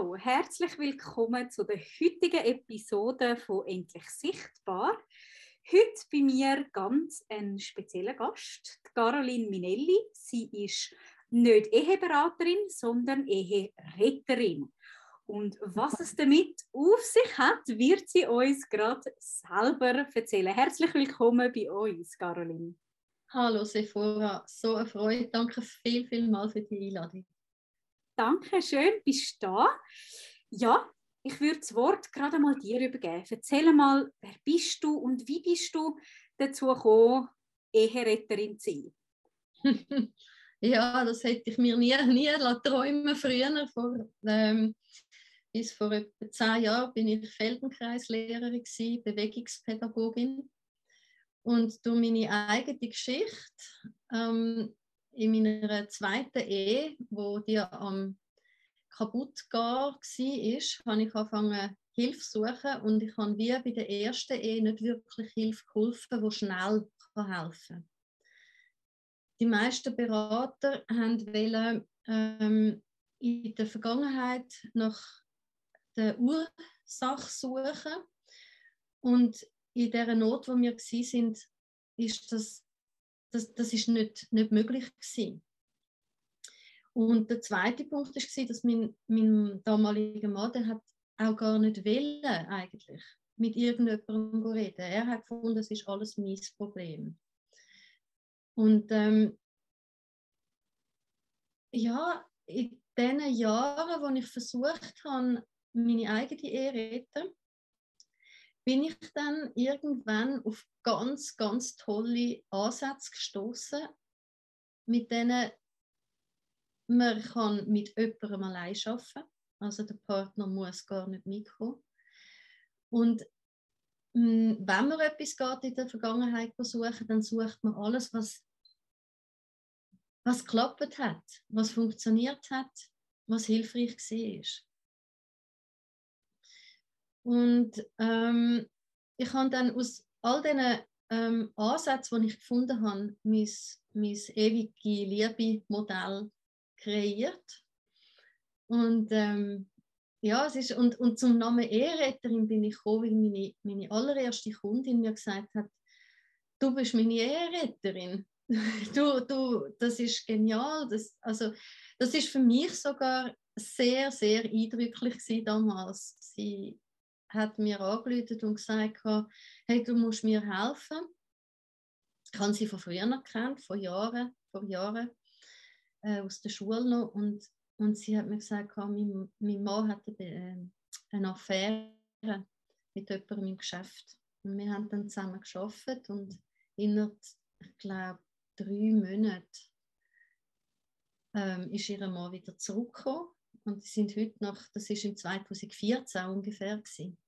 Genau, herzlich willkommen zu der heutigen Episode von Endlich Sichtbar. Heute bei mir ganz ein spezieller Gast, Caroline Minelli. Sie ist nicht Eheberaterin, sondern Eheretterin. Und was es damit auf sich hat, wird sie uns gerade selber erzählen. Herzlich willkommen bei uns, Caroline. Hallo Sephora, so eine Freude. Danke viel, viel mal für die Einladung. Danke schön, bist du da. Ja, ich würde das Wort gerade mal dir übergeben. Erzähl mal, wer bist du und wie bist du dazu gekommen, Eheretterin zu sein? ja, das hätte ich mir nie, nie träumen früher. Vor, ähm, bis vor etwa zehn Jahren bin ich Feldenkreislehrerin, gewesen, Bewegungspädagogin. Und durch meine eigene Geschichte ähm, in meiner zweiten Ehe, wo die am kaputt war, habe ich angefangen Hilfe zu suchen und ich habe wie bei der ersten Ehe nicht wirklich Hilfe geholfen, die schnell helfen kann. Die meisten Berater haben ähm, in der Vergangenheit nach der Ursache suchen und in der Not, wo wir waren, ist das das, das ist nicht, nicht möglich gewesen. Und der zweite Punkt war, dass mein, mein damaliger Mann, der hat auch gar nicht wollen, eigentlich mit irgendjemandem reden. Er hat gefunden, das ist alles mein Problem. Und ähm, ja, in den Jahren, wo ich versucht habe, meine eigene Ehe zu retten, bin ich dann irgendwann auf ganz, ganz tolle Ansätze gestoßen, mit denen man kann mit jemandem allein arbeiten kann. Also der Partner muss gar nicht mitkommen. Und mm, wenn man etwas geht in der Vergangenheit suchen, dann sucht man alles, was, was geklappt hat, was funktioniert hat, was hilfreich war. Und ähm, ich habe dann aus all diesen ähm, Ansätzen, die ich gefunden habe, mein, mein ewige Liebe-Modell kreiert. Und ähm, ja, es ist, und, und zum Namen Eheretterin bin ich gekommen, weil meine, meine allererste Kundin mir gesagt hat, du bist meine Eheretterin. Du, du, das ist genial. Das, also, das ist für mich sogar sehr, sehr eindrücklich damals. Sie, hat mir angerufen und gesagt, hey, du musst mir helfen. Ich habe sie von früher noch kennt, vor Jahren, vor Jahren äh, aus der Schule noch. Und, und sie hat mir gesagt, mein, mein Mann hat eine, äh, eine Affäre mit jemandem im Geschäft. Und wir haben dann zusammen geschafft und innerhalb, ich glaube, drei Monaten ähm, ist ihr Mann wieder zurückgekommen und die sind heute noch, das ist im 2014 ungefähr gewesen.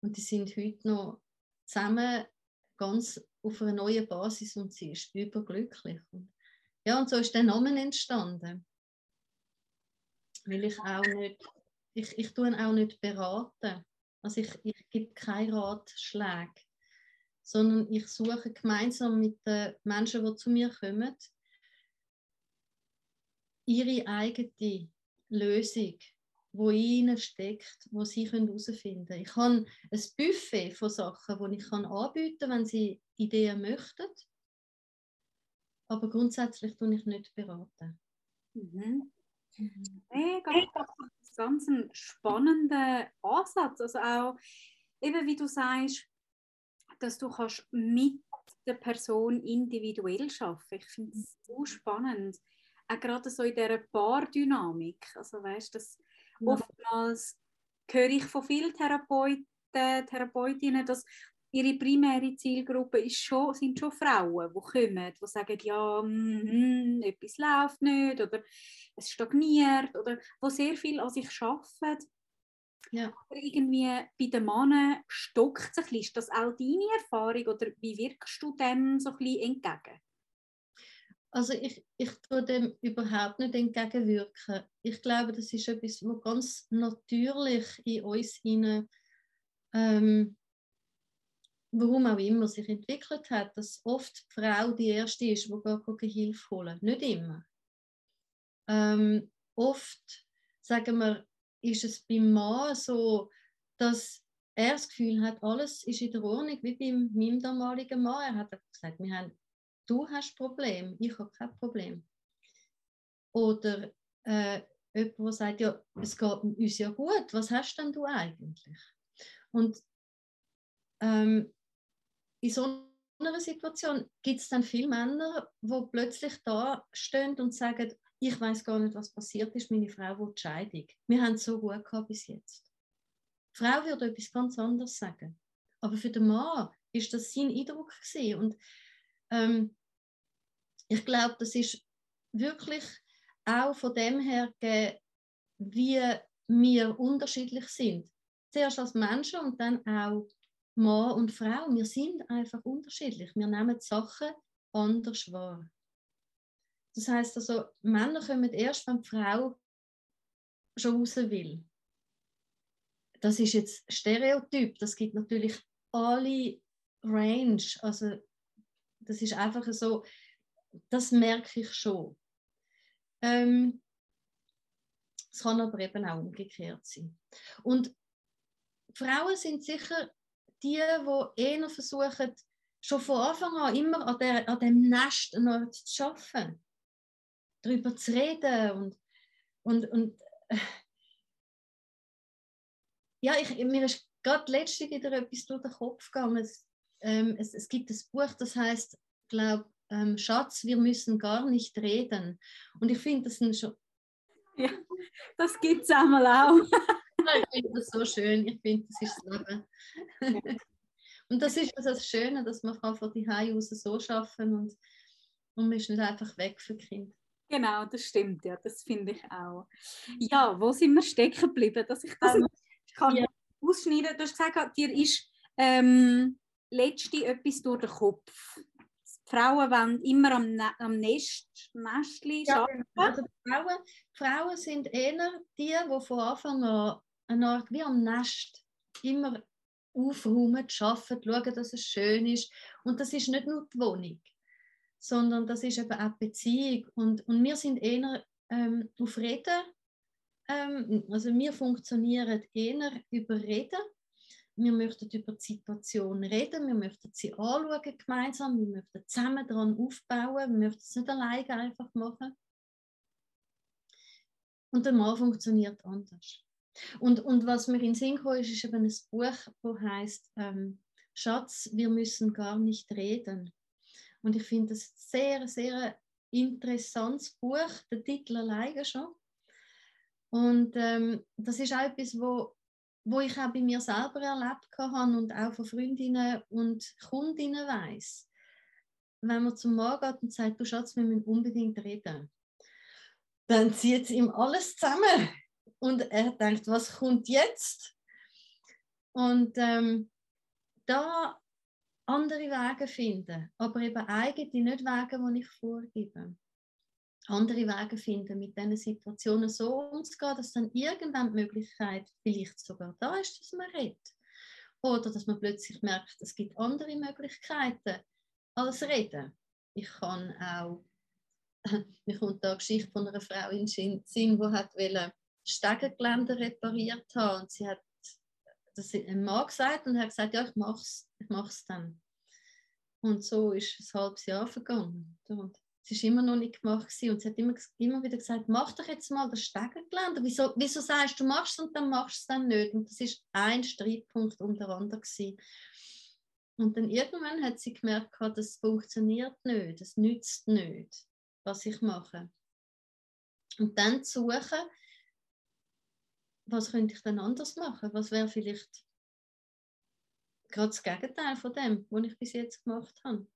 Und die sind heute noch zusammen ganz auf einer neuen Basis und sie ist überglücklich. Und ja, und so ist der Name entstanden. Weil ich auch nicht, ich, ich tue auch nicht beraten. Also ich, ich gebe keine Ratschläge, sondern ich suche gemeinsam mit den Menschen, die zu mir kommen, ihre eigene Lösung, wo in ihnen steckt, wo sie herausfinden können. Ich habe ein Buffet von Sachen, die ich anbieten kann, wenn sie Ideen möchten. Aber grundsätzlich tue ich nicht beraten. Mhm. Mega, ganz ein spannender Ansatz. Also auch, eben wie du sagst, dass du kannst mit der Person individuell arbeiten. Ich finde es so spannend auch gerade so in dieser Paardynamik. Also weißt, dass ja. oftmals höre ich von vielen Therapeuten, Therapeutinnen, dass ihre primäre Zielgruppe ist schon, sind schon Frauen, die kommen, die sagen, ja, mm, etwas läuft nicht oder es stagniert oder wo sehr viel an sich arbeiten. Ja. Aber irgendwie bei den Männern stockt es ein bisschen. Ist das auch deine Erfahrung oder wie wirkst du dem so ein bisschen entgegen? Also ich, ich tue dem überhaupt nicht entgegenwirken. Ich glaube, das ist etwas, was ganz natürlich in uns hinein, ähm, warum auch immer sich entwickelt hat, dass oft die Frau die erste ist, die gar Hilfe holen. Nicht immer. Ähm, oft sagen wir, ist es beim Mann so, dass er das Gefühl hat, alles ist in der Ordnung, wie bei meinem damaligen Mann. Er hat gesagt, wir haben, du hast Problem, ich habe kein Problem. Oder äh, jemand, der sagt, ja, es geht uns ja gut, was hast denn du eigentlich? Und ähm, in so einer Situation gibt es dann viele Männer, die plötzlich da stehen und sagen, ich weiß gar nicht, was passiert ist, meine Frau will die Scheidung. Wir haben es so gut gehabt bis jetzt. Die Frau würde etwas ganz anderes sagen. Aber für den Mann ist das sein Eindruck gewesen. Und ähm, ich glaube, das ist wirklich auch von dem her, wie wir unterschiedlich sind. Zuerst als Menschen und dann auch Mann und Frau. Wir sind einfach unterschiedlich. Wir nehmen die Sachen anders wahr. Das heißt also, Männer kommen erst, wenn die Frau schon raus will. Das ist jetzt Stereotyp. Das gibt natürlich alle Range. Also das ist einfach so, das merke ich schon. Ähm, es kann aber eben auch umgekehrt sein. Und Frauen sind sicher die, die eher versuchen, schon von Anfang an immer an, der, an dem Nest zu arbeiten, darüber zu reden und, und, und äh, ja, ich, mir ist gerade letztens wieder etwas durch den Kopf gegangen. Ähm, es, es gibt ein Buch, das heißt, glaube ähm, Schatz, wir müssen gar nicht reden. Und ich finde, das sind schon. Ja, das gibt es einmal auch. ich finde das so schön. Ich finde, das ist das Leben. und das ist also das Schöne, dass man von die Hause aus so schaffen und, und man ist nicht einfach weg für Kind. Genau, das stimmt, ja, das finde ich auch. Ja, wo sind wir stecken geblieben, dass ich das ähm, kann ja. ausschneiden? Du hast gesagt, dir ist ähm, letzte etwas durch den Kopf. Frauen wollen immer am, ne am Nest, Nestli ja, arbeiten. Also Frauen, Frauen sind eher die, die von Anfang an eine Art wie am Nest immer aufräumen, arbeiten, schauen, dass es schön ist. Und das ist nicht nur die Wohnung, sondern das ist eben auch die Beziehung. Und, und wir sind eher ähm, auf Reden, ähm, also wir funktionieren eher über Reden. Wir möchten über die Situation reden, wir möchten sie anschauen gemeinsam, wir möchten zusammen daran aufbauen, wir möchten es nicht alleine einfach machen. Und der Mann funktioniert anders. Und, und was mir in den Sinn kam, ist, eben ein Buch, das heißt ähm, Schatz, wir müssen gar nicht reden. Und ich finde das sehr, sehr interessantes Buch, der Titel alleine schon. Und ähm, das ist auch etwas, wo, wo ich auch bei mir selber erlebt habe und auch von Freundinnen und Kundinnen weiß. Wenn man zum Mann geht und sagt, du Schatz, wir müssen unbedingt reden, dann zieht es ihm alles zusammen und er denkt, was kommt jetzt? Und ähm, da andere Wege finden, aber eben eigene, nicht Wege, die ich vorgebe. Andere Wege finden, mit diesen Situationen so umzugehen, dass dann irgendwann die Möglichkeit vielleicht sogar da ist, dass man redet. Oder dass man plötzlich merkt, es gibt andere Möglichkeiten als reden. Ich kann auch, mir kommt da eine Geschichte von einer Frau in den Sinn, die wollen, Stegengeländer repariert habe. Und sie hat das einem Mann gesagt und hat gesagt, ja, ich mache es ich mach's dann. Und so ist ein halbes Jahr vergangen. Und es war immer noch nicht gemacht gewesen. und sie hat immer, immer wieder gesagt, mach doch jetzt mal das Stegengeländer. Wieso, wieso sagst du, machst es und dann machst du es dann nicht? Und das ist ein Streitpunkt unter anderem gewesen. Und dann irgendwann hat sie gemerkt, das funktioniert nicht, das nützt nicht, was ich mache. Und dann zu suchen, was könnte ich denn anders machen? Was wäre vielleicht gerade das Gegenteil von dem, was ich bis jetzt gemacht habe?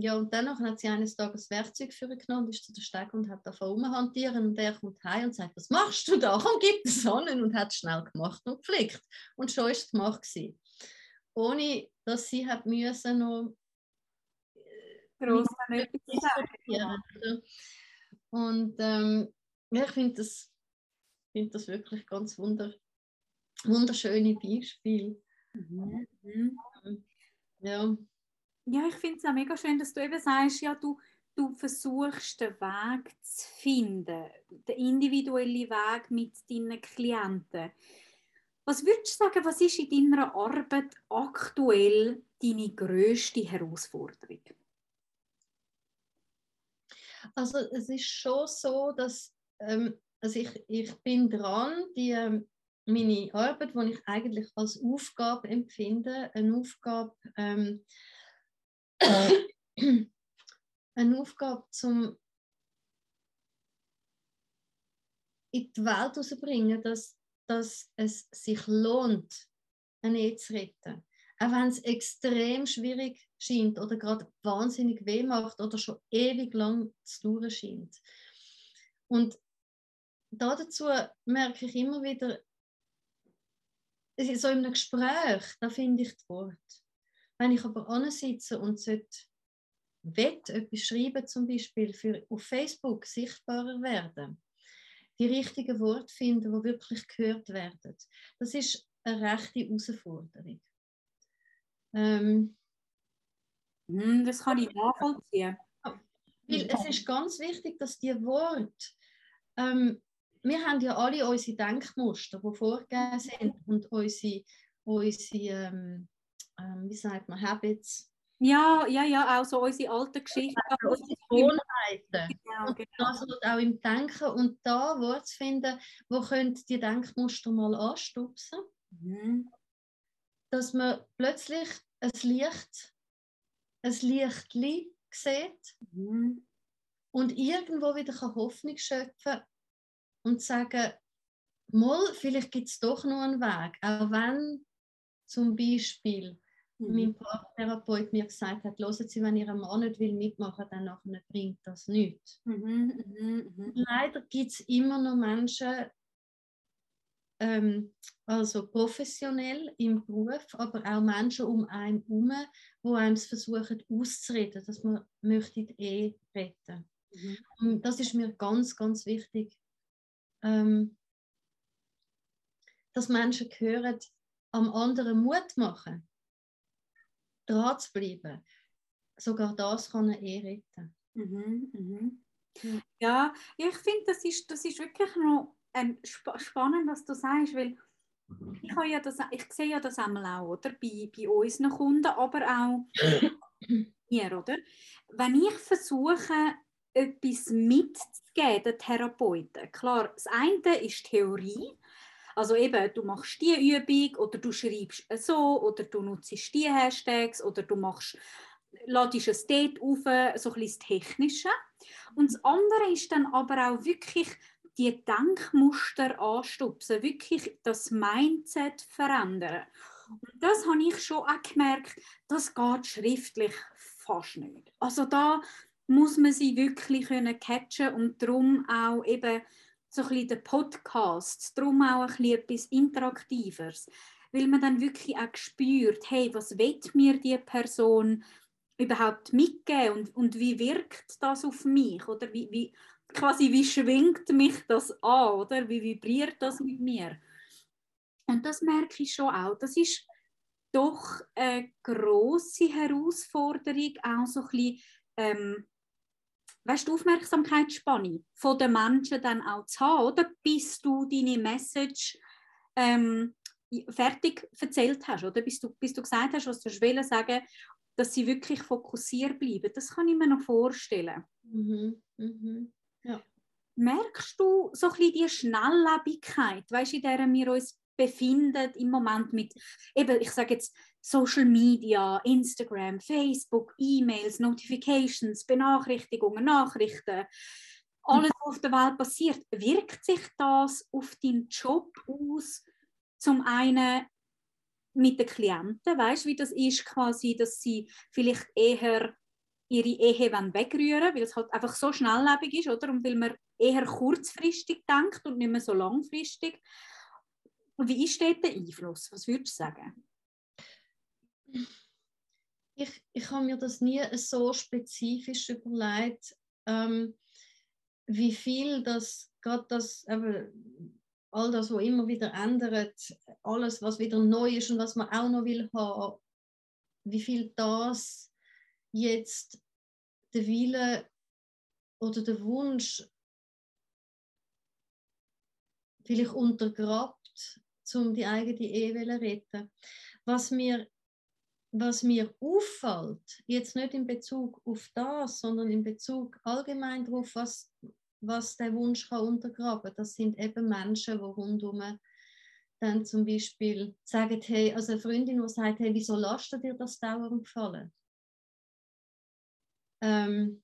Ja, und dann hat sie eines Tages Werkzeug für ihn genommen, ist zu der Steg und hat davon rumhantieren und er kommt heim und sagt, was machst du da? Komm, gib es Sonnen und hat es schnell gemacht und gepflegt. Und schon ist es gemacht gewesen. Ohne, dass sie hat müssen noch Groß diskutieren. Und ähm, ja, ich finde das finde das wirklich ganz wunder, wunderschöne Beispiele. Mhm. Ja. Ja, ich finde es auch mega schön, dass du eben sagst, ja, du, du versuchst, den Weg zu finden, den individuellen Weg mit deinen Klienten. Was würdest du sagen, was ist in deiner Arbeit aktuell deine größte Herausforderung? Also es ist schon so, dass ähm, also ich, ich bin dran, die, ähm, meine Arbeit, die ich eigentlich als Aufgabe empfinde, eine Aufgabe, ähm, eine Aufgabe zum in die Welt herauszubringen, dass, dass es sich lohnt, eine Ehe zu retten. Auch wenn es extrem schwierig scheint oder gerade wahnsinnig weh macht oder schon ewig lang zu dauern scheint. Und dazu merke ich immer wieder, so in einem Gespräch, da finde ich das Wort. Wenn ich aber sitze und sollte will, etwas schreiben, zum Beispiel für auf Facebook sichtbarer werden, die richtigen Worte finden, die wirklich gehört werden, das ist eine rechte Herausforderung. Ähm, hm, das kann ich nachvollziehen. Weil es ist ganz wichtig, dass die Worte, ähm, wir haben ja alle unsere Denkmuster, die vorgegeben sind und unsere, unsere ähm, ähm, wie sagt man, Habits, ja, ja, ja, auch so unsere alten Geschichten. Also unsere Gewohnheiten. Genau, genau. das wird auch im Denken und da Worte zu finden, wo könnt die Denkmuster mal anstupsen, mhm. dass man plötzlich ein Licht, ein Lichtli sieht mhm. und irgendwo wieder Hoffnung schöpfen und sagen, mal, vielleicht gibt es doch noch einen Weg, auch wenn zum Beispiel mhm. mein Paartherapeut mir gesagt hat, hören Sie, wenn Ihr Mann nicht will mitmachen will, dann bringt das nichts. Mhm, mhm, mhm. Leider gibt es immer noch Menschen, ähm, also professionell im Beruf, aber auch Menschen um einen herum, die einem versuchen auszureden, dass man möchte Ehe retten. Mhm. Und das ist mir ganz, ganz wichtig, ähm, dass Menschen hören, am anderen Mut machen dran zu bleiben. Sogar das kann eine Ehe retten. Mhm, mhm. Ja, ich finde, das ist, das ist wirklich noch ähm, sp spannend, was du sagst, weil ich, ja das, ich sehe ja das einmal auch, oder? Bei, bei unseren Kunden, aber auch mir, oder? Wenn ich versuche, etwas mitzugeben, den Therapeuten, klar, das eine ist Theorie, also eben, du machst die Übung oder du schreibst so oder du nutzt die Hashtags oder du machst, ladest ein Date auf, so ein das Technische. Und das andere ist dann aber auch wirklich die Denkmuster anstupsen, wirklich das Mindset verändern. Und das habe ich schon auch gemerkt, das geht schriftlich fast nicht. Also da muss man sie wirklich können catchen und darum auch eben so ein bisschen den Podcast, darum auch etwas Interaktiveres, weil man dann wirklich auch spürt, hey, was will mir die Person überhaupt mitgeben? Und, und wie wirkt das auf mich? Oder wie, wie, quasi wie schwingt mich das an? Oder wie vibriert das mit mir? Und das merke ich schon auch, das ist doch eine große Herausforderung, auch so ein bisschen ähm, weißt, die Aufmerksamkeitsspanne von den Menschen dann auch zu haben, oder? bis du deine Message ähm, fertig erzählt hast, oder? Bis du, bis du gesagt hast, was du willst sagen, dass sie wirklich fokussiert bleiben. Das kann ich mir noch vorstellen. Mhm. Mhm. Ja. Merkst du so ein bisschen die Schnelllebigkeit, weißt, in der wir uns befinden im Moment mit, eben, ich sage jetzt, Social Media, Instagram, Facebook, E-Mails, Notifications, Benachrichtigungen, Nachrichten, alles, was auf der Welt passiert, wirkt sich das auf deinen Job aus? Zum einen mit den Klienten, weißt du, wie das ist, quasi, dass sie vielleicht eher ihre Ehe wegrühren weil es halt einfach so schnelllebig ist, oder? Und weil man eher kurzfristig denkt und nicht mehr so langfristig. Wie ist dort der Einfluss? Was würdest du sagen? Ich, ich habe mir das nie so spezifisch überlegt, ähm, wie viel das, gerade das, eben, all das, was immer wieder ändert, alles, was wieder neu ist und was man auch noch will haben, wie viel das jetzt der Wille oder der Wunsch vielleicht untergrabt, um die eigene Ehe zu retten. Was mir, was mir auffällt, jetzt nicht in Bezug auf das, sondern in Bezug allgemein darauf, was, was der Wunsch kann untergraben, das sind eben Menschen, die rundum dann zum Beispiel sagen, hey, also eine Freundin, die sagt, hey, wieso lasst dir das dauernd gefallen? Ähm,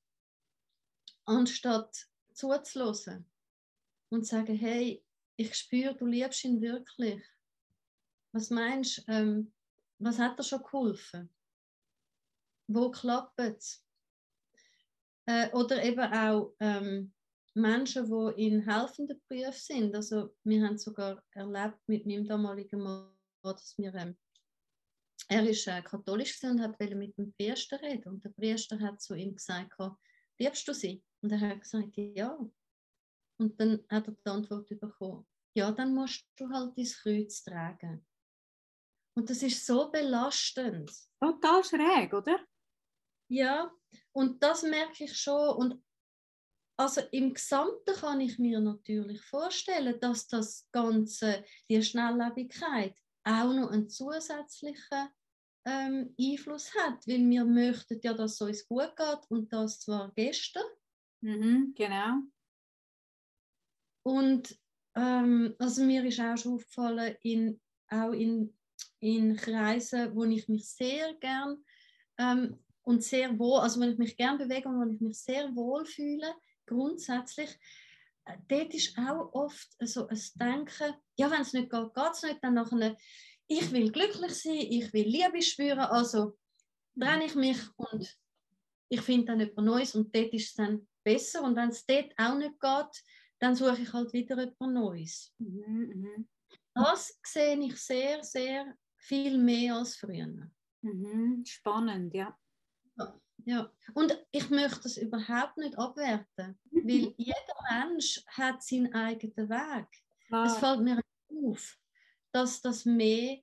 anstatt zuzulassen und zu sagen, hey, ich spüre, du liebst ihn wirklich. Was meinst du, ähm, was hat er schon geholfen? Wo klappt es? Äh, oder eben auch ähm, Menschen, die in helfenden Berufen sind. Also wir haben sogar erlebt mit meinem damaligen Mann, dass wir ähm, er ist äh, katholisch und hat mit dem Priester reden und der Priester hat zu ihm gesagt, liebst du sie? Und er hat gesagt, ja. Und dann hat er die Antwort bekommen, ja, dann musst du halt dein Kreuz tragen. Und das ist so belastend. Total schräg, oder? Ja, und das merke ich schon. Und also im Gesamten kann ich mir natürlich vorstellen, dass das Ganze, die Schnelllebigkeit, auch noch einen zusätzlichen ähm, Einfluss hat, weil wir möchten ja, dass es uns gut geht und das zwar gestern. Mhm, genau. Und ähm, also mir ist auch schon aufgefallen, in, auch in, in Kreisen, wo ich mich sehr gern ähm, und sehr wohl, also wenn ich mich gern bewege und wo ich mich sehr wohl fühle, grundsätzlich, äh, dort ist auch oft so ein Denken, ja, wenn es nicht geht, geht es nicht, dann nachher, ich will glücklich sein, ich will Liebe spüren, also trenne ich mich und ich finde dann etwas Neues und dort ist es dann besser und wenn es dort auch nicht geht, dann suche ich halt wieder etwas Neues. Mhm, mhm. Das sehe ich sehr, sehr viel mehr als früher. Mhm, spannend, ja. ja. Ja, und ich möchte das überhaupt nicht abwerten, mhm. weil jeder Mensch hat seinen eigenen Weg. Klar. Es fällt mir auf, dass das mehr,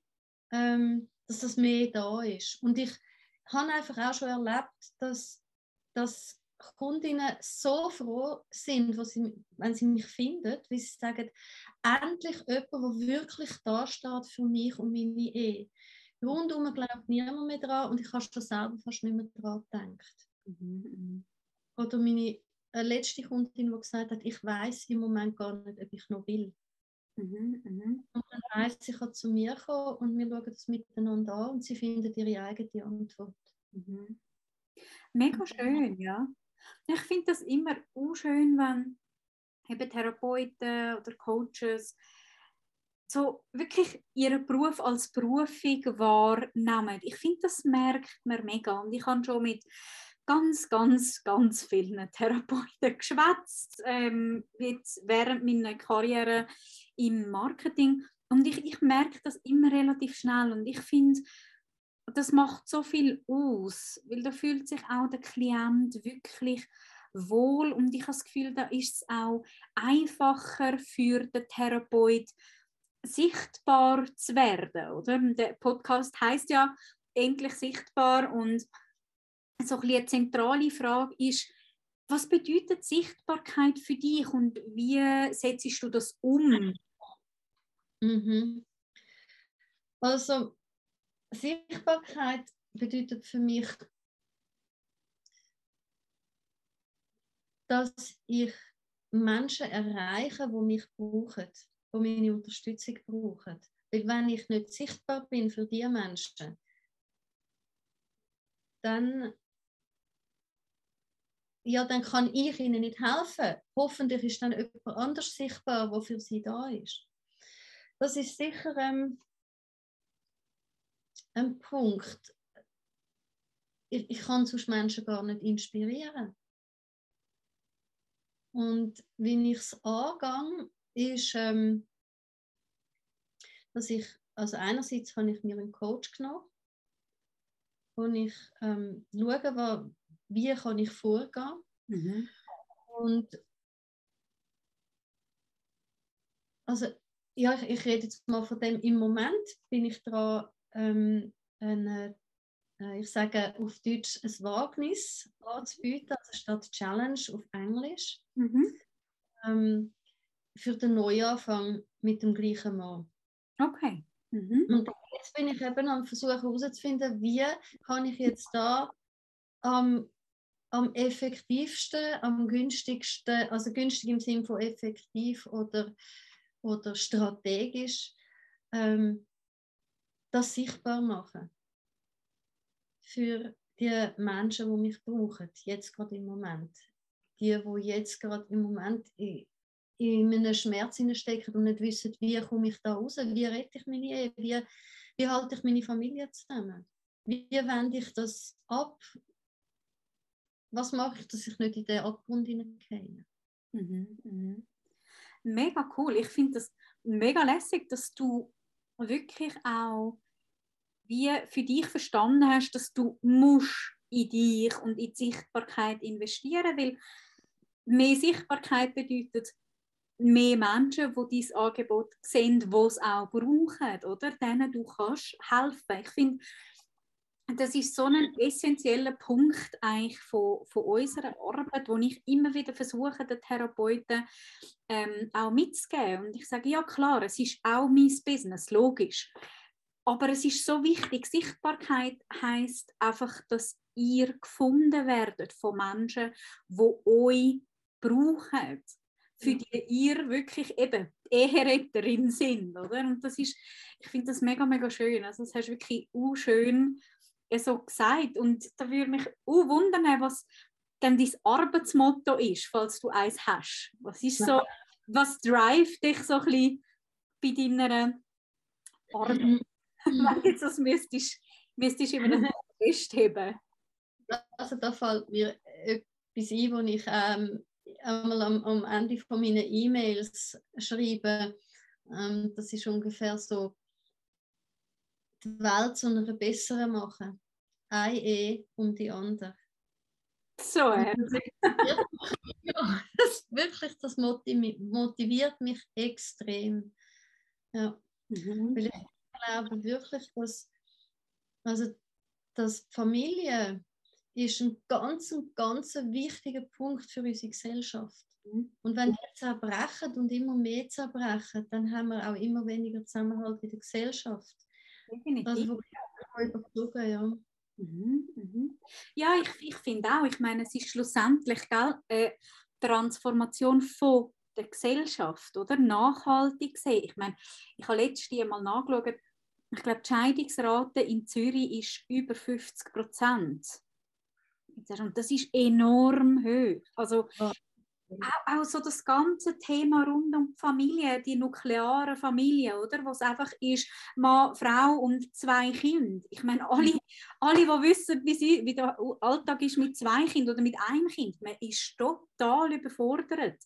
ähm, dass das mehr da ist. Und ich habe einfach auch schon erlebt, dass, dass Kundinnen so froh sind, sie, wenn sie mich finden, wie sie sagen, endlich jemand, der wirklich da steht für mich und meine Ehe. Rundum glaubt niemand mehr dran und ich habe schon selber fast nicht mehr dran gedacht. Mhm, mhm. Oder meine äh, letzte Kundin, die gesagt hat, ich weiß im Moment gar nicht, ob ich noch will. Mhm, mhm. Und dann heisst sie kann zu mir kommen und wir schauen das miteinander an und sie findet ihre eigene Antwort. Mhm. Mega schön, ja. Ich finde das immer unschön, wenn eben Therapeuten oder Coaches so wirklich ihren Beruf als Berufung wahrnehmen. Ich finde, das merkt man mega. Und ich habe schon mit ganz, ganz, ganz vielen Therapeuten geschwätzt, ähm, während meiner Karriere im Marketing. Und ich, ich merke das immer relativ schnell. Und ich finde, das macht so viel aus, weil da fühlt sich auch der Klient wirklich wohl und ich habe das Gefühl, da ist es auch einfacher für den Therapeut sichtbar zu werden, oder? Der Podcast heißt ja endlich sichtbar und so ein eine zentrale Frage ist, was bedeutet Sichtbarkeit für dich und wie setzt du das um? Mhm. Also Sichtbarkeit bedeutet für mich, dass ich Menschen erreiche, die mich brauchen, die meine Unterstützung brauchen. Weil wenn ich nicht sichtbar bin für diese Menschen, dann, ja, dann kann ich ihnen nicht helfen. Hoffentlich ist dann jemand anders sichtbar, der für sie da ist. Das ist sicher ähm, ein Punkt. Ich, ich kann sonst Menschen gar nicht inspirieren. Und wie ich es angehe, ist, ähm, dass ich, also einerseits habe ich mir einen Coach genommen, wo ich ähm, schaue, wie kann ich vorgehen. Mhm. Und also ja, ich, ich rede jetzt mal von dem, im Moment bin ich dran, ähm, eine, äh, ich sage auf Deutsch, ein Wagnis anzubieten, also statt Challenge auf Englisch, mhm. ähm, für den Neuanfang mit dem gleichen Mann. Okay. Mhm. Und jetzt bin ich eben am Versuchen herauszufinden, wie kann ich jetzt da am, am effektivsten, am günstigsten, also günstig im Sinne von effektiv oder, oder strategisch, ähm, das sichtbar machen für die Menschen, die mich brauchen, jetzt gerade im Moment. Die, die jetzt gerade im Moment in, in einem Schmerz stecken und nicht wissen, wie komme ich da raus, wie rette ich meine Ehe, wie, wie halte ich meine Familie zusammen, wie wende ich das ab, was mache ich, dass ich nicht in den Abgrund hineingehe. Mhm, mhm. Mega cool. Ich finde das mega lässig, dass du wirklich auch wie für dich verstanden hast, dass du musst in dich und in die Sichtbarkeit investieren, weil mehr Sichtbarkeit bedeutet mehr Menschen, die dein Angebot sehen, die es auch brauchen, oder? Denen du kannst helfen. Ich finde, das ist so ein essentieller Punkt eigentlich von, von unserer Arbeit, wo ich immer wieder versuche, den Therapeuten ähm, auch mitzugeben. Und ich sage, ja klar, es ist auch mein Business, logisch. Aber es ist so wichtig, Sichtbarkeit heißt einfach, dass ihr gefunden werdet von Menschen, die euch brauchen, für die ihr wirklich eben Eheretterin sind, oder? Und das ist, ich finde das mega, mega schön. Also das hast du wirklich auch schön so gesagt. Und da würde mich auch wundern, was denn dein Arbeitsmotto ist, falls du eins hast. Was ist so, was drive dich so ein bisschen bei deiner Arbeit? Wenn jetzt das müsstest, müsstest du immer festheben. Also da fällt mir etwas ein, wo ich ähm, einmal am, am Ende von meinen E-Mails schreibe. Ähm, das ist ungefähr so, die Welt zu einer besseren machen. Ein E um die andere. So, ja. das, wirklich, das motiviert mich extrem. Ja. Mhm. Weil ich glaube wirklich, dass, also, dass Familie ist ein ganz, ganz wichtiger Punkt für unsere Gesellschaft. Mhm. Und wenn wir zerbrechen und immer mehr zerbrechen, dann haben wir auch immer weniger Zusammenhalt in der Gesellschaft. Definitiv. Also überflogen, ja. Mhm, mhm. Ja, ich, ich finde auch, ich meine, es ist schlussendlich gell, äh, Transformation von der Gesellschaft, oder? Nachhaltig gesehen. Ich meine, ich habe letztes Mal nachgeschaut, ich glaube, die Scheidungsrate in Zürich ist über 50 Prozent. Und das ist enorm hoch. Also, auch, auch, so das ganze Thema rund um die Familie, die nukleare Familie, oder? Was einfach ist, Mann, Frau und zwei Kinder. Ich meine, alle, mhm. alle die wissen, wie, sie, wie der Alltag ist mit zwei Kindern oder mit einem Kind, man ist total überfordert.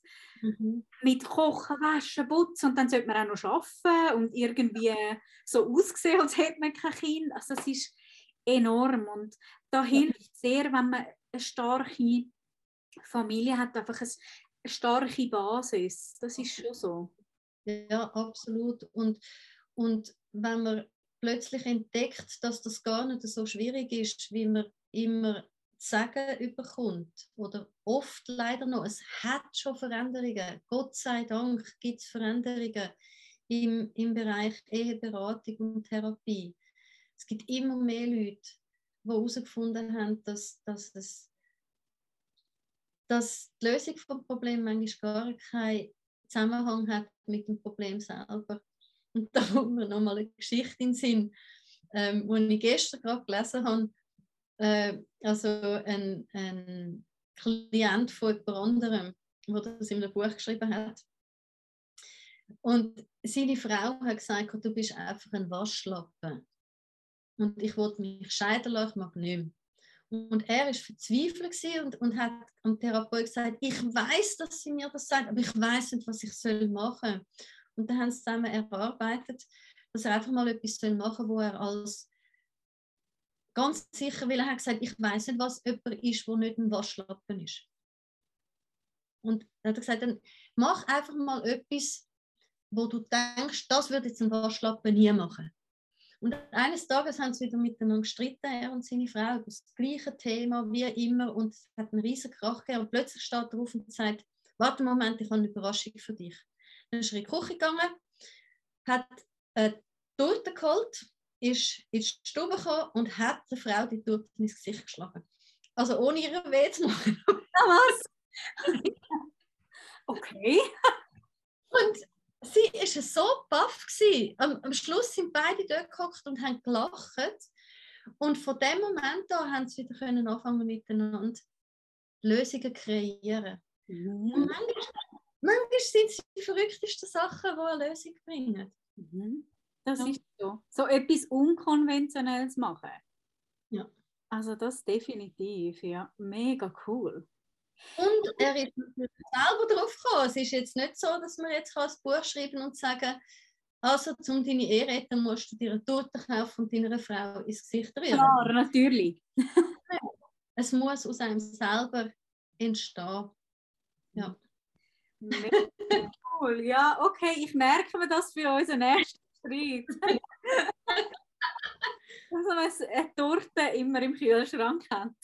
Mhm. Mit Kochen, Waschen, Putzen und dann sollte man auch noch arbeiten und irgendwie so aussehen, als hätte man kein Kind. Also das ist enorm und da hilft sehr, wenn man eine starke Familie hat einfach eine starke Basis. Das ist schon so. Ja, absolut. Und, und wenn man plötzlich entdeckt, dass das gar nicht so schwierig ist, wie man immer sagen überkommt, oder oft leider noch, es hat schon Veränderungen. Gott sei Dank gibt es Veränderungen im, im Bereich Eheberatung und Therapie. Es gibt immer mehr Leute, die herausgefunden haben, dass, dass es dass die Lösung des Problems manchmal gar keinen Zusammenhang hat mit dem Problem selber. Und da kommt mir nochmal eine Geschichte in den Sinn, ähm, die ich gestern gerade gelesen habe. Äh, also ein, ein Klient von jemand anderem, der das in einem Buch geschrieben hat. Und seine Frau hat gesagt, du bist einfach ein Waschlappen. Und ich wollte mich scheiden lassen, ich mag nicht mehr. Und er ist verzweifelt und, und hat am Therapeut gesagt, ich weiß, dass sie mir das sagt, aber ich weiß nicht, was ich soll machen. Und dann haben sie zusammen erarbeitet, dass er einfach mal etwas soll machen, wo er als ganz sicher, weil er hat gesagt, ich weiß nicht, was jemand ist, wo nicht ein Waschlappen ist. Und dann hat er gesagt, dann mach einfach mal etwas, wo du denkst, das würde jetzt ein Waschlappen nie machen. Und eines Tages haben sie wieder miteinander gestritten, er und seine Frau, über das gleiche Thema wie immer. Und es hat einen riesen Krach gegeben. Und plötzlich steht er auf und sagt, warte einen Moment, ich habe eine Überraschung für dich. Dann ist er in die Küche gegangen, hat eine Torte geholt, ist in die Stube gekommen und hat der Frau die Torte ins Gesicht geschlagen. Also ohne ihr weh zu machen. Ah, was? okay. Und sie war so baff. Am, am Schluss sind beide dort gehockt und haben gelacht. Und von dem Moment an haben sie wieder können anfangen miteinander Lösungen kreieren. Mhm. Und manchmal, manchmal sind es die verrücktesten Sachen, die eine Lösung bringen. Mhm. Das ja. ist so. So etwas Unkonventionelles machen. Ja. Also das definitiv, ja. Mega cool. Und er ist selber drauf gekommen. Es ist jetzt nicht so, dass man jetzt ein Buch schreiben und sagen also, um deine Ehe retten, musst du dir eine Torte kaufen und deiner Frau ins Gesicht rühren. Klar, natürlich. es muss aus einem selber entstehen. Ja. cool. Ja, okay, ich merke mir das für unseren ersten Streit. dass man eine Torte immer im Kühlschrank hat.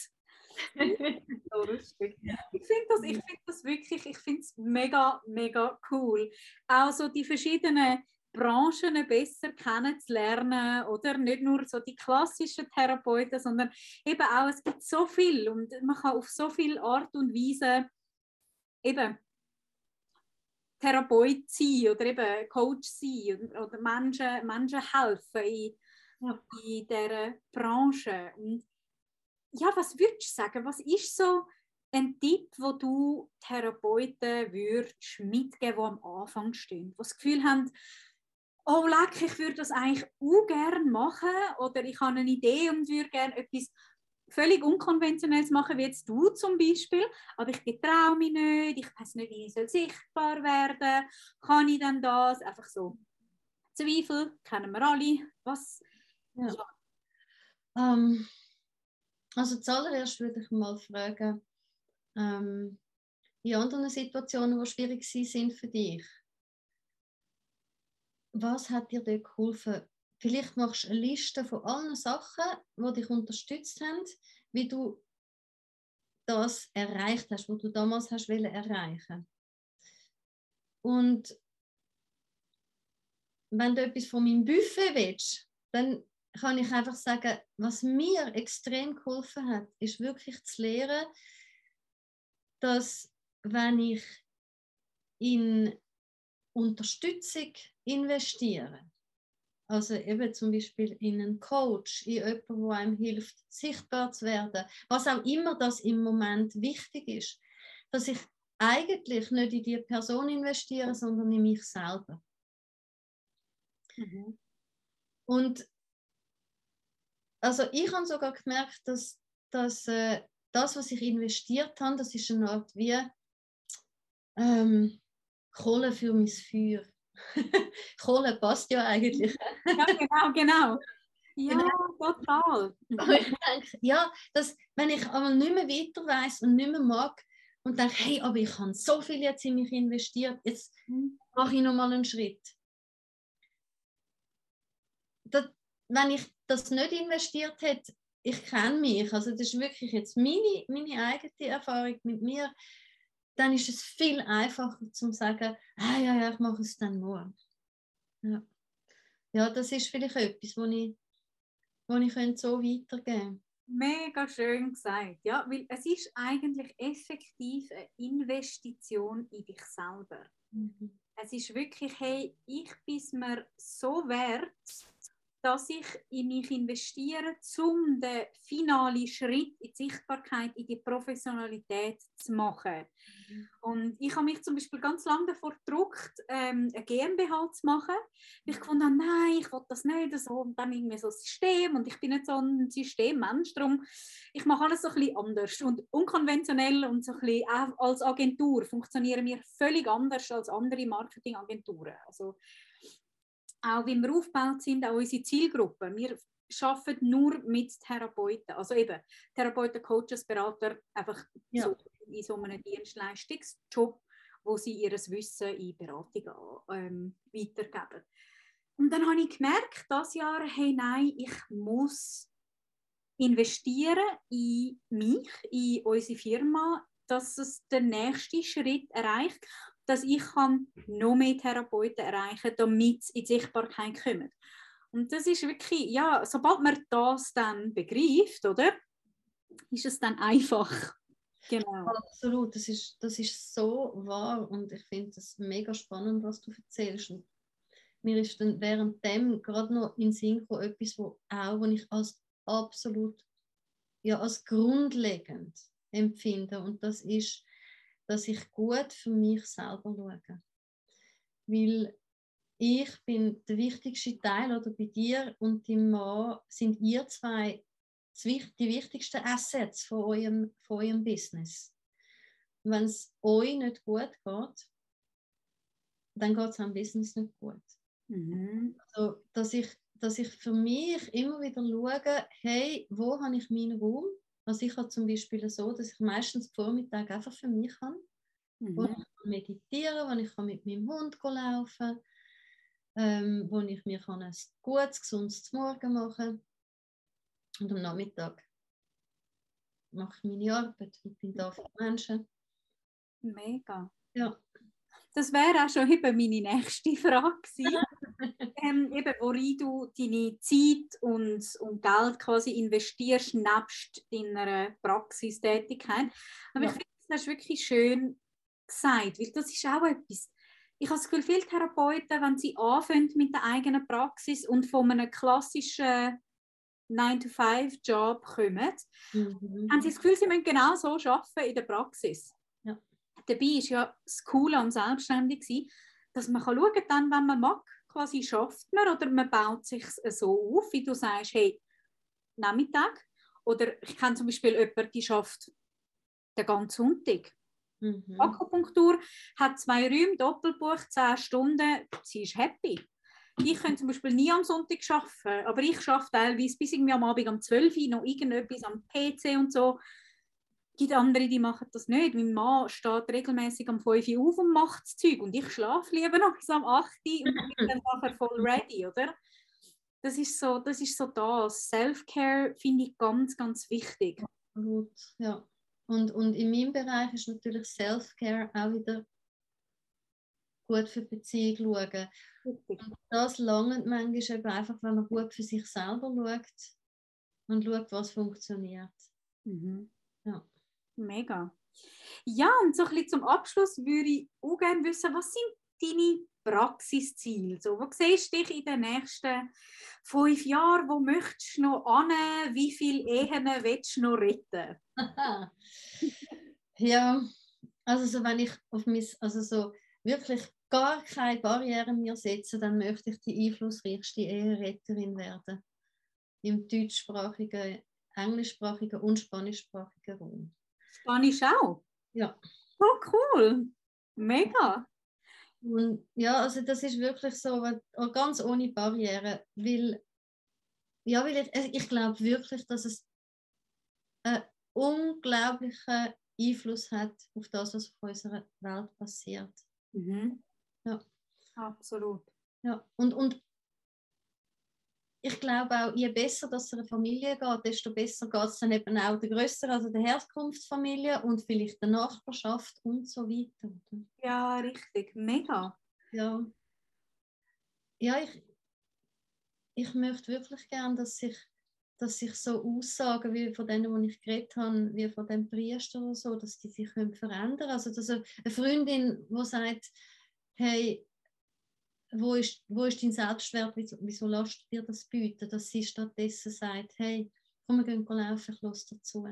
So lustig. Ich finde das, find das wirklich, ich finde es mega, mega cool. Auch so die verschiedenen Branchen besser kennenzulernen oder nicht nur so die klassischen Therapeuten, sondern eben auch, es gibt so viel und man kann auf so viele Art und Weise eben Therapeut sein oder eben Coach sein oder, oder Menschen, Menschen helfen in, ja. in dieser Branche. Und ja, was würdest du sagen? Was ist so ein Tipp, wo du Therapeuten würdest mitgeben, die am Anfang stehen, die das Gefühl haben, oh leck, ich würde das eigentlich auch gerne machen oder ich habe eine Idee und würde gerne etwas völlig Unkonventionelles machen, wie jetzt du zum Beispiel, aber ich getraue mich nicht, ich weiß nicht, wie ich soll sichtbar werden kann ich denn das? Einfach so. Zweifel kennen wir alle. Was? Ja. Um, also zuallererst würde ich mal fragen, ähm, in anderen Situationen, die schwierig sind für dich, was hat dir dort geholfen? Vielleicht machst du eine Liste von allen Sachen, die dich unterstützt haben, wie du das erreicht hast, was du damals hast erreichen Und wenn du etwas von meinem Buffet willst, dann kann ich einfach sagen, was mir extrem geholfen hat, ist wirklich zu lernen, dass wenn ich in Unterstützung investiere, also eben zum Beispiel in einen Coach, in jemanden, der einem hilft, sichtbar zu werden, was auch immer das im Moment wichtig ist, dass ich eigentlich nicht in die Person investiere, sondern in mich selber. Mhm. Und also ich habe sogar gemerkt, dass, dass äh, das, was ich investiert habe, das ist eine Art wie ähm, Kohle für mein Feuer. Kohle passt ja eigentlich. ja, genau, genau. Ja, total. ich denke, ja, dass, wenn ich aber nicht mehr weiter weiß und nicht mehr mag und denke, hey, aber ich habe so viel jetzt in mich investiert, jetzt mhm. mache ich noch mal einen Schritt. Das, wenn ich das nicht investiert hätte, ich kenne mich, also das ist wirklich jetzt meine, meine eigene Erfahrung mit mir, dann ist es viel einfacher zu sagen, ah ja, ja, ich mache es dann nur. Ja, ja das ist vielleicht etwas, wo ich, wo ich so weitergeben könnte. Mega schön gesagt, ja, weil es ist eigentlich effektiv eine Investition in dich selber. Mhm. Es ist wirklich, hey, ich bin mir so wert, dass ich in mich investiere, um den finalen Schritt in die Sichtbarkeit, in die Professionalität zu machen. Mhm. Und ich habe mich zum Beispiel ganz lange davor gedruckt, ähm, eine GmbH zu machen. Ich fand dann, nein, ich will das nicht so und dann irgendwie so ein System und ich bin nicht so ein Systemmensch, darum ich mache alles so ein bisschen anders und unkonventionell und so ein bisschen auch als Agentur funktionieren wir völlig anders als andere Marketingagenturen. Also auch wie wir aufgebaut sind, auch unsere Zielgruppe. Wir arbeiten nur mit Therapeuten, also eben Therapeuten, Coaches, Berater, einfach ja. so in so einem Dienstleistungsjob, wo sie ihr Wissen in Beratung ähm, weitergeben. Und dann habe ich gemerkt, das Jahr, hey, nein, ich muss investieren in mich, in unsere Firma, dass es den nächsten Schritt erreicht, dass ich kann noch mehr Therapeuten erreichen kann, damit es in die Sichtbarkeit kommt. Und das ist wirklich, ja, sobald man das dann begreift, oder, ist es dann einfach. Genau. Absolut, das ist, das ist so wahr und ich finde es mega spannend, was du erzählst. Und mir ist dann während dem gerade noch in Sinn gekommen, etwas, wo auch, wo ich als absolut, ja, als grundlegend empfinde. Und das ist, dass ich gut für mich selber schaue. Weil ich bin der wichtigste Teil oder bei dir und deinem Mann sind ihr zwei die wichtigsten Assets von eurem, von eurem Business. Wenn es euch nicht gut geht, dann geht es am Business nicht gut. Mhm. Also, dass, ich, dass ich für mich immer wieder schaue, hey, wo habe ich meinen Raum? Also ich habe zum Beispiel so, dass ich meistens Vormittag einfach für mich habe, mhm. wo ich meditieren kann, wo ich mit meinem Hund laufen kann, ähm, wo ich mir kann ein gutes, gesundes Morgen machen kann und am Nachmittag mache ich meine Arbeit und bin da für Menschen. Mega. Ja. Das wäre auch schon eben meine nächste Frage ähm, eben, worin du deine Zeit und, und Geld quasi investierst, nebst deiner Praxistätigkeit. Aber ja. ich finde, das hast wirklich schön gesagt, weil das ist auch etwas. Ich habe das Gefühl, viele Therapeuten, wenn sie anfangen mit der eigenen Praxis und von einem klassischen 9-to-5-Job kommen, mhm. haben sie das Gefühl, sie müssen genau so arbeiten in der Praxis. Dabei ist ja das Coole am Selbstständigsein, dass man kann schauen kann, wenn man mag, quasi schafft man oder man baut sich so auf, wie du sagst, hey, Nachmittag. Oder ich kenne zum Beispiel jemanden, die schafft den ganzen Sonntag. Mhm. Akupunktur hat zwei Räume, Doppelbuch, zehn Stunden, sie ist happy. Ich könnte zum Beispiel nie am Sonntag arbeiten, aber ich arbeite teilweise bis irgendwie am Abend um 12 Uhr noch irgendetwas am PC und so. Es gibt andere, die machen das nicht. Mein Mann steht regelmäßig am 5 Uhr auf und macht das Zeug und ich schlafe lieber noch bis am 8 Uhr und bin dann nachher voll ready, oder? Das ist so das. Ist so das. Self-Care finde ich ganz, ganz wichtig. Absolut, ja. Und, und in meinem Bereich ist natürlich Self-Care auch wieder gut für die Beziehung schauen. Und das langt manchmal eben einfach, wenn man gut für sich selber schaut und schaut, was funktioniert. Mhm. Ja. Mega. Ja, und so ein bisschen zum Abschluss würde ich auch gerne wissen, was sind deine Praxisziele? So, wo siehst du dich in den nächsten fünf Jahren? Wo möchtest du noch an? Wie viele Ehen willst du noch retten? ja, also so, wenn ich auf mein, also so wirklich gar keine Barrieren mehr setze, dann möchte ich die einflussreichste Eheretterin werden. Im deutschsprachigen, englischsprachigen und spanischsprachigen Raum. Spanisch auch? Ja. Oh, cool. Mega. Und ja, also das ist wirklich so, ganz ohne Barrieren, weil, ja, weil ich, ich glaube wirklich, dass es einen unglaublichen Einfluss hat auf das, was auf unserer Welt passiert. Mhm. Ja. Absolut. Ja, und, und ich glaube auch, je besser das eine Familie geht, desto besser geht es dann eben auch der größeren, also der Herkunftsfamilie und vielleicht der Nachbarschaft und so weiter. Ja, richtig, mega. Ja, ja ich, ich möchte wirklich gerne, dass sich, dass sich so Aussagen wie von denen, die ich geredet habe, wie von dem Priester oder so, dass die sich verändern können. Also dass eine Freundin, die sagt, hey, wo ist, wo ist dein Selbstwert, wieso, wieso lässt du dir das bieten, dass sie stattdessen sagt, hey, komm, wir gehen laufen, ich lasse dazu.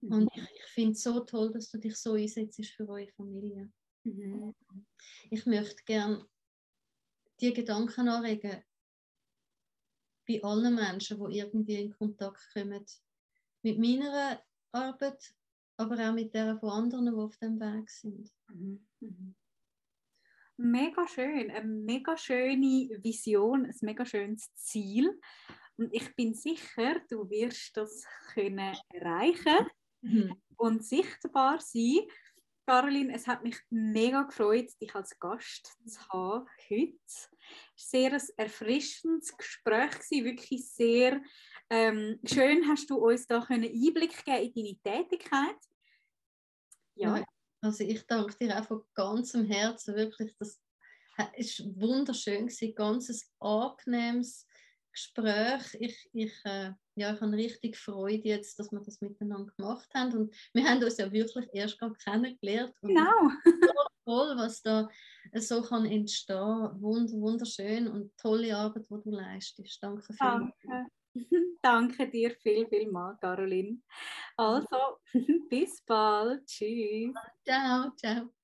Mhm. Und ich, ich finde es so toll, dass du dich so einsetzt für eure Familie. Mhm. Ich möchte gerne die Gedanken anregen bei allen Menschen, die irgendwie in Kontakt kommen mit meiner Arbeit, aber auch mit der von anderen, die auf dem Weg sind. Mhm. Mega schön, eine mega schöne Vision, ein mega schönes Ziel. Und ich bin sicher, du wirst das können erreichen mhm. und sichtbar sein. Caroline, es hat mich mega gefreut, dich als Gast zu haben heute. Sehr ein erfrischendes Gespräch gewesen, wirklich sehr ähm, schön hast du uns da einen Einblick geben in deine Tätigkeit. Ja. Also ich danke dir auch von ganzem Herzen, wirklich, das ist wunderschön gewesen, ganzes angenehmes Gespräch. Ich, ich, äh, ja, ich habe richtig Freude jetzt, dass wir das miteinander gemacht haben. Und wir haben uns ja wirklich erst gerade kennengelernt. Genau. toll, was da so kann entstehen. Wund, wunderschön und tolle Arbeit, die du leistest. Danke vielmals. Danke. Danke dir viel, viel mal, Caroline. Also, bis bald. Tschüss. Ciao, ciao.